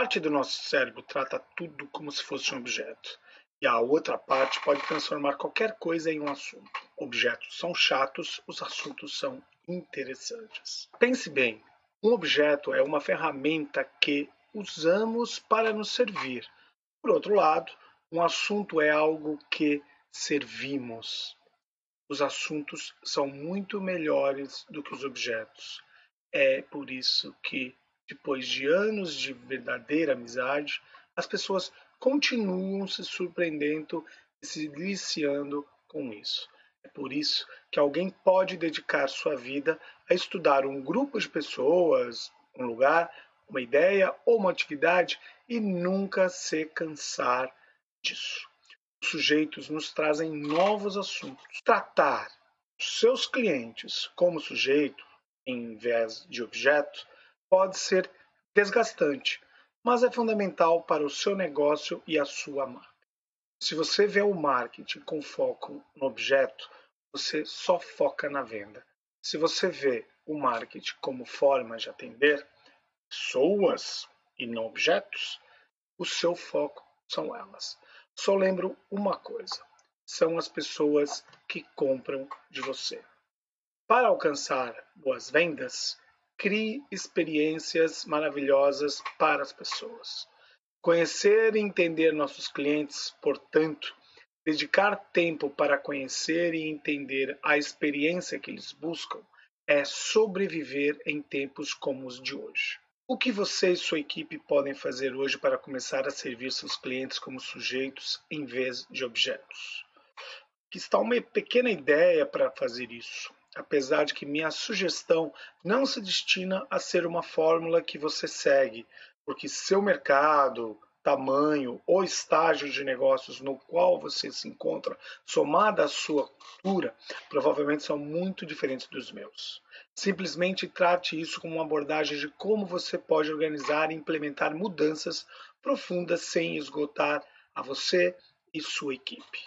Parte do nosso cérebro trata tudo como se fosse um objeto, e a outra parte pode transformar qualquer coisa em um assunto. Objetos são chatos, os assuntos são interessantes. Pense bem: um objeto é uma ferramenta que usamos para nos servir. Por outro lado, um assunto é algo que servimos. Os assuntos são muito melhores do que os objetos. É por isso que depois de anos de verdadeira amizade, as pessoas continuam se surpreendendo e se deliciando com isso. É por isso que alguém pode dedicar sua vida a estudar um grupo de pessoas, um lugar, uma ideia ou uma atividade e nunca se cansar disso. Os sujeitos nos trazem novos assuntos. Tratar os seus clientes como sujeito, em vez de objeto, pode ser desgastante, mas é fundamental para o seu negócio e a sua marca. Se você vê o marketing com foco no objeto, você só foca na venda. Se você vê o marketing como forma de atender pessoas e não objetos, o seu foco são elas. Só lembro uma coisa: são as pessoas que compram de você. Para alcançar boas vendas, crie experiências maravilhosas para as pessoas. Conhecer e entender nossos clientes, portanto, dedicar tempo para conhecer e entender a experiência que eles buscam, é sobreviver em tempos como os de hoje. O que você e sua equipe podem fazer hoje para começar a servir seus clientes como sujeitos em vez de objetos? Aqui está uma pequena ideia para fazer isso apesar de que minha sugestão não se destina a ser uma fórmula que você segue, porque seu mercado, tamanho ou estágio de negócios no qual você se encontra, somada à sua cultura, provavelmente são muito diferentes dos meus. Simplesmente trate isso como uma abordagem de como você pode organizar e implementar mudanças profundas sem esgotar a você e sua equipe.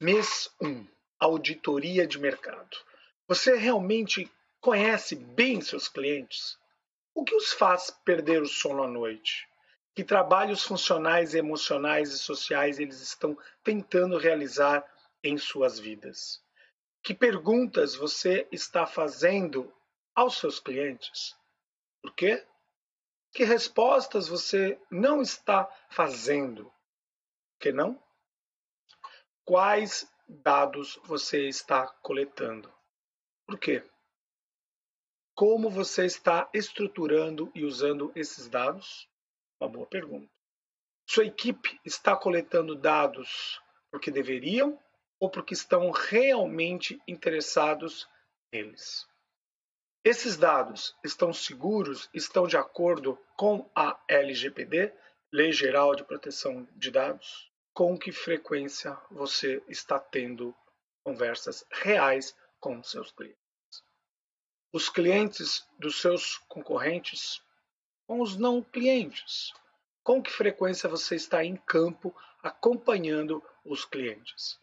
Mês 1 auditoria de mercado. Você realmente conhece bem seus clientes? O que os faz perder o sono à noite? Que trabalhos funcionais, emocionais e sociais eles estão tentando realizar em suas vidas? Que perguntas você está fazendo aos seus clientes? Por quê? Que respostas você não está fazendo? Por que não? Quais dados você está coletando. Por quê? Como você está estruturando e usando esses dados? Uma boa pergunta. Sua equipe está coletando dados porque deveriam ou porque estão realmente interessados neles? Esses dados estão seguros, estão de acordo com a LGPD, Lei Geral de Proteção de Dados? Com que frequência você está tendo conversas reais com seus clientes. Os clientes dos seus concorrentes com os não clientes. Com que frequência você está em campo acompanhando os clientes?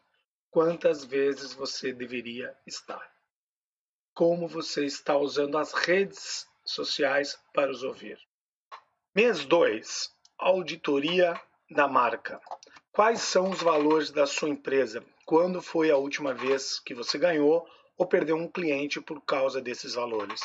Quantas vezes você deveria estar? Como você está usando as redes sociais para os ouvir? Mês 2 Auditoria da marca. Quais são os valores da sua empresa? Quando foi a última vez que você ganhou ou perdeu um cliente por causa desses valores?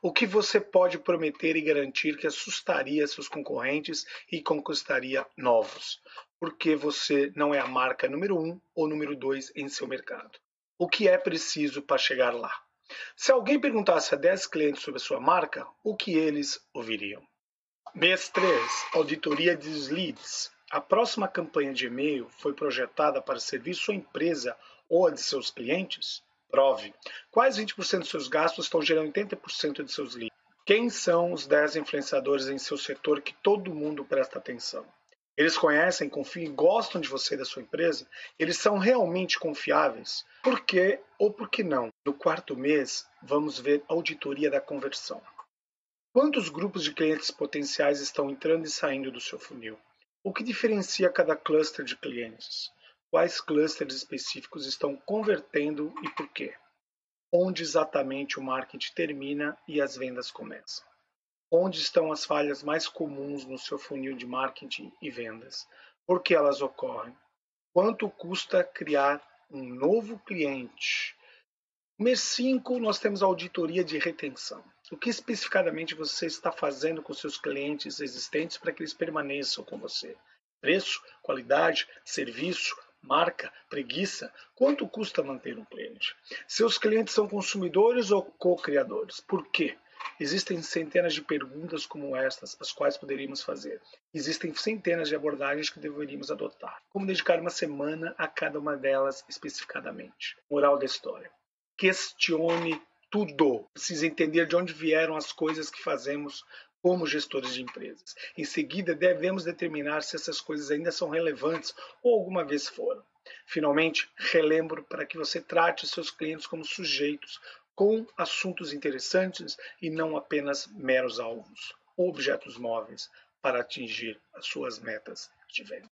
O que você pode prometer e garantir que assustaria seus concorrentes e conquistaria novos? Porque você não é a marca número um ou número dois em seu mercado. O que é preciso para chegar lá? Se alguém perguntasse a 10 clientes sobre a sua marca, o que eles ouviriam? Mês 3, auditoria dos leads. A próxima campanha de e-mail foi projetada para servir sua empresa ou a de seus clientes? Prove. Quais 20% dos seus gastos estão gerando 80% de seus leads? Quem são os 10 influenciadores em seu setor que todo mundo presta atenção? Eles conhecem, confiam e gostam de você e da sua empresa? Eles são realmente confiáveis? Por quê ou por que não? No quarto mês, vamos ver auditoria da conversão. Quantos grupos de clientes potenciais estão entrando e saindo do seu funil? O que diferencia cada cluster de clientes? Quais clusters específicos estão convertendo e por quê? Onde exatamente o marketing termina e as vendas começam? Onde estão as falhas mais comuns no seu funil de marketing e vendas? Por que elas ocorrem? Quanto custa criar um novo cliente? Mês 5, nós temos auditoria de retenção. O que especificadamente você está fazendo com seus clientes existentes para que eles permaneçam com você? Preço, qualidade, serviço, marca, preguiça? Quanto custa manter um cliente? Seus clientes são consumidores ou co-criadores? Por quê? Existem centenas de perguntas como estas, as quais poderíamos fazer. Existem centenas de abordagens que deveríamos adotar. Como dedicar uma semana a cada uma delas especificadamente? Moral da história. Questione tudo. Precisa entender de onde vieram as coisas que fazemos como gestores de empresas. Em seguida, devemos determinar se essas coisas ainda são relevantes ou alguma vez foram. Finalmente, relembro para que você trate seus clientes como sujeitos com assuntos interessantes e não apenas meros alvos objetos móveis para atingir as suas metas de venda.